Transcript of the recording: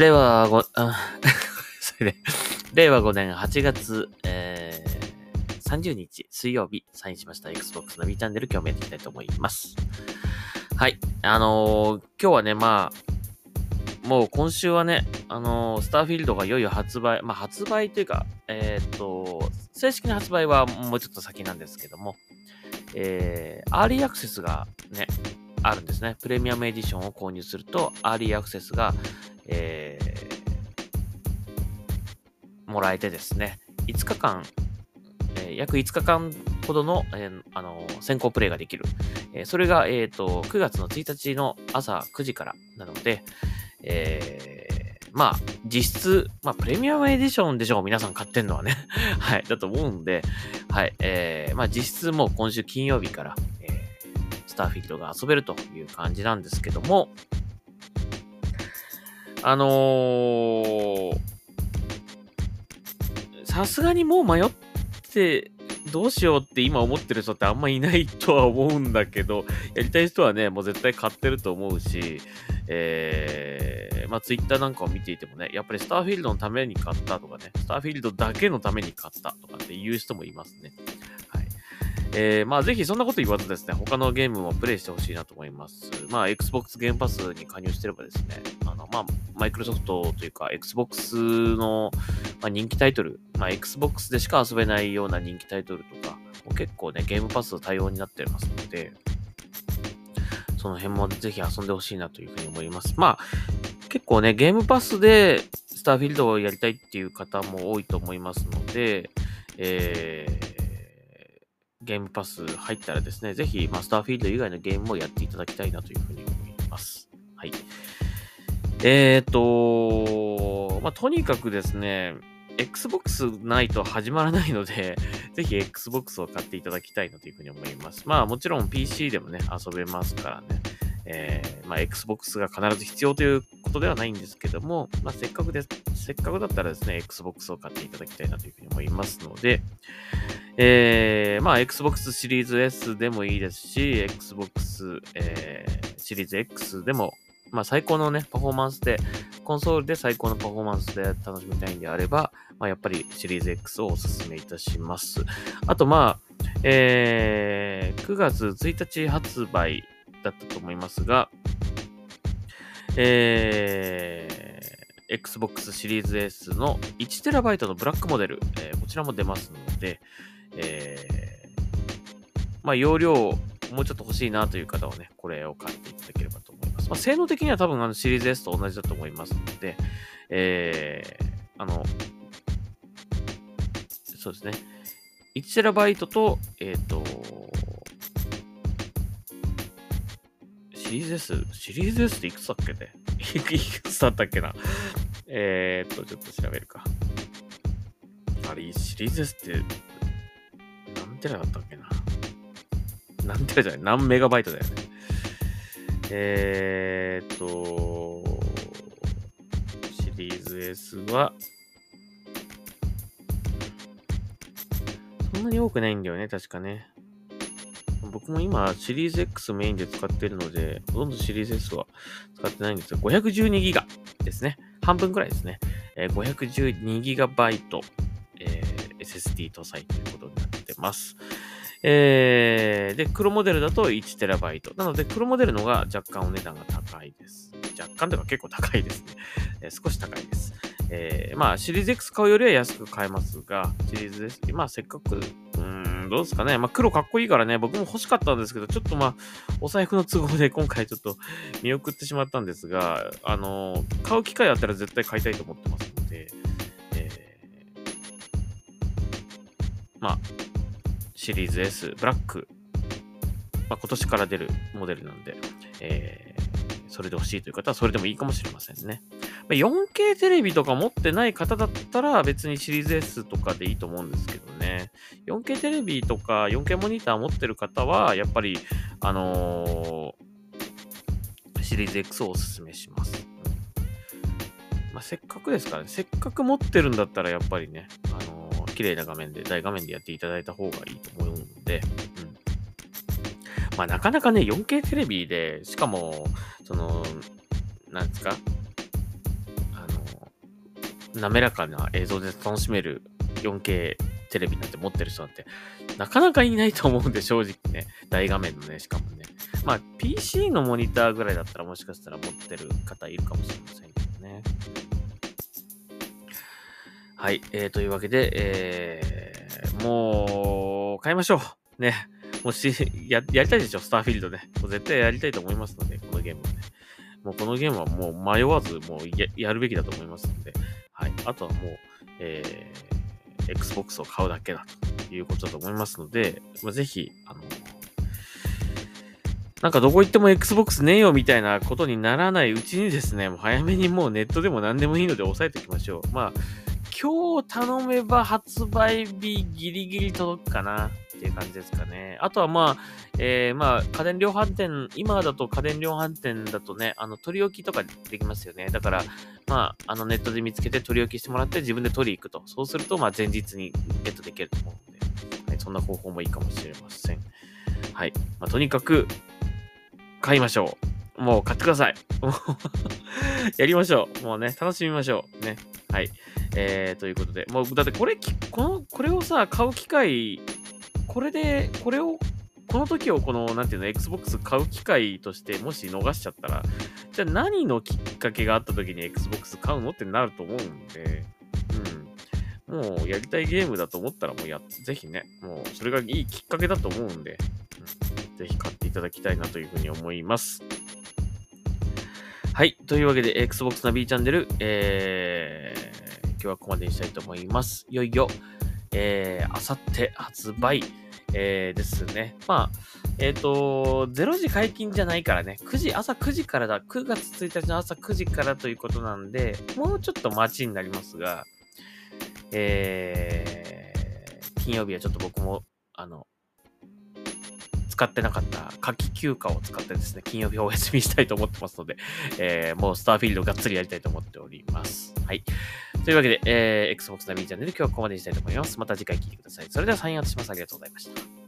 令和5、あ、それで、令和5年8月、えー、30日水曜日、サインしました Xbox の B チャンネル今日もやっていきたいと思います。はい。あのー今日はね、まあ、もう今週はね、あのースターフィールドがいよいよ発売、まあ発売というか、えーと、正式な発売はもうちょっと先なんですけども、えー、アーリーアクセスがね、あるんですね。プレミアムエディションを購入すると、アーリーアクセスが、えーもらえてですね、5日間、えー約5日間ほどの、えーあの先行プレイができる。えそれが、えっ、と、9月の1日の朝9時からなので、えまあ、実質、まあ、プレミアムエディションでしょう、皆さん買ってんのはね。はい、だと思うんで、はい、えーまあ、実質もう今週金曜日から、えースターフィールドが遊べるという感じなんですけども、あのーさすがにもう迷って、どうしようって今思ってる人ってあんまいないとは思うんだけど、やりたい人はね、もう絶対買ってると思うし、えー、まあツイッターなんかを見ていてもね、やっぱりスターフィールドのために買ったとかね、スターフィールドだけのために買ったとかっていう人もいますね。えー、まあぜひそんなこと言わずですね、他のゲームもプレイしてほしいなと思います。まあ Xbox ゲームパスに加入してればですね、あの、まあ、マイクロソフトというか Xbox の、まあ、人気タイトル、まあ Xbox でしか遊べないような人気タイトルとか、結構ね、ゲームパス対応になってますので、その辺もぜひ遊んでほしいなというふうに思います。まあ、結構ね、ゲームパスでスターフィールドをやりたいっていう方も多いと思いますので、えーゲームパス入ったらですね、ぜひ、まあ、スターフィールド以外のゲームもやっていただきたいなというふうに思います。はい。えーと、まあ、とにかくですね、Xbox ないと始まらないので、ぜひ Xbox を買っていただきたいなというふうに思います。まあもちろん PC でもね、遊べますからね。えー、まあ Xbox が必ず必要ということではないんですけども、まあせっかくです、せっかくだったらですね、Xbox を買っていただきたいなというふうに思いますので、えー、まあ Xbox シリーズ S でもいいですし、Xbox、えー、シリーズ X でも、まあ最高のね、パフォーマンスで、コンソールで最高のパフォーマンスで楽しみたいんであれば、まあ、やっぱりシリーズ X をお勧めいたします。あと、まあ、えー、9月1日発売だったと思いますが、えー、Xbox シリーズ S の 1TB のブラックモデル、えーこちらも出ますので、えー、まあ、容量もうちょっと欲しいなという方はね、これを買っていただければと思います。まあ、性能的には多分あのシリーズ S と同じだと思いますので、えー、あの、そうですね。1TB と、えっ、と、シリーズ S、シリーズ S っていくつだっけね？いくつだったっけな？えっと、ちょっと調べるか。あれ、シリーズ S って、テラだったっけな何テラじゃない何メガバイトだよね。えーっと、シリーズ S は、そんなに多くないんだよね、確かね。僕も今、シリーズ X メインで使ってるので、ほとんどシリーズ S は使ってないんですが、512ギガですね。半分くらいですね。えー512ギガバイト、えー SSD 搭載というます。えー、で、黒モデルだと 1TB。なので、黒モデルの方が若干お値段が高いです。若干というか結構高いですね。えー少し高いです。えーまあ、シリーズ X 買うよりは安く買えますが、シリーズ S、まあ、せっかく、うーん、どうですかね。まあ、黒かっこいいからね、僕も欲しかったんですけど、ちょっとまあ、お財布の都合で今回ちょっと見送ってしまったんですが、あのー買う機会あったら絶対買いたいと思ってますので、えーまあ、シリーズ S、ブラック、まあ、今年から出るモデルなんで、えーそれで欲しいという方はそれでもいいかもしれませんね。4K テレビとか持ってない方だったら別にシリーズ S とかでいいと思うんですけどね。4K テレビとか 4K モニター持ってる方は、やっぱり、あのーシリーズ X をおすすめします。まあ、せっかくですからね、せっかく持ってるんだったらやっぱりね、あの綺麗な画面で、大画面でやっていただいた方がいいと思うので、うん。まあなかなかね、4K テレビで、しかも、その、なんですか、あの滑らかな映像で楽しめる 4K テレビなんて持ってる人なんて、なかなかいないと思うんで、正直ね。大画面のね、しかもね。まあ、PC のモニターぐらいだったらもしかしたら持ってる方いるかもしれませんはい。えー、というわけで、えー、もう、買いましょう。ね。もし、や、やりたいでしょ、スターフィールドね。もう絶対やりたいと思いますので、このゲームはね。もうこのゲームはもう迷わず、もうややるべきだと思いますので、はい。あとはもう、えー、Xbox を買うだけだということだと思いますので、まあ、ぜひ、あの、なんかどこ行っても Xbox ねえよみたいなことにならないうちにですね、もう早めにもうネットでも何でもいいので押さえておきましょう。まあ、今日頼めば発売日ギリギリ届くかなっていう感じですかね。あとはまあ、えー、まあ、家電量販店、今だと家電量販店だとね、あの、取り置きとかできますよね。だから、まあ、あの、ネットで見つけて取り置きしてもらって自分で取り行くと。そうすると、まあ、前日にゲットできると思うので、はい、そんな方法もいいかもしれません。はい。まあ、とにかく、買いましょう。もう買ってください。やりましょう。もうね、楽しみましょう。ね。はい。えー、ということで、もう、だってこれ、この、これをさ、買う機会、これで、これを、この時をこの、なんていうの、Xbox 買う機会として、もし逃しちゃったら、じゃあ何のきっかけがあった時に Xbox 買うのってなると思うんで、うん。もう、やりたいゲームだと思ったら、もうや、ぜひね、もう、それがいいきっかけだと思うんで、うん、ぜひ買っていただきたいなというふうに思います。はい。というわけで、Xbox ナビチャンネル、えー、今日はここまでにしたいと思います。いよいよ、えー、あさって発売、えー、ですね。まあ、えっ、ー、と、0時解禁じゃないからね、9時、朝9時からだ、9月1日の朝9時からということなんで、もうちょっと待ちになりますが、えー、金曜日はちょっと僕も、あの、使ってなかった夏季休暇を使ってですね、金曜日お休みしたいと思ってますので、えー、もうスターフィールドがっつりやりたいと思っております。はい。というわけで、えー、Xbox ナビチャンネル今日はここまでにしたいと思います。また次回聞いてください。それではサインアウトします。ありがとうございました。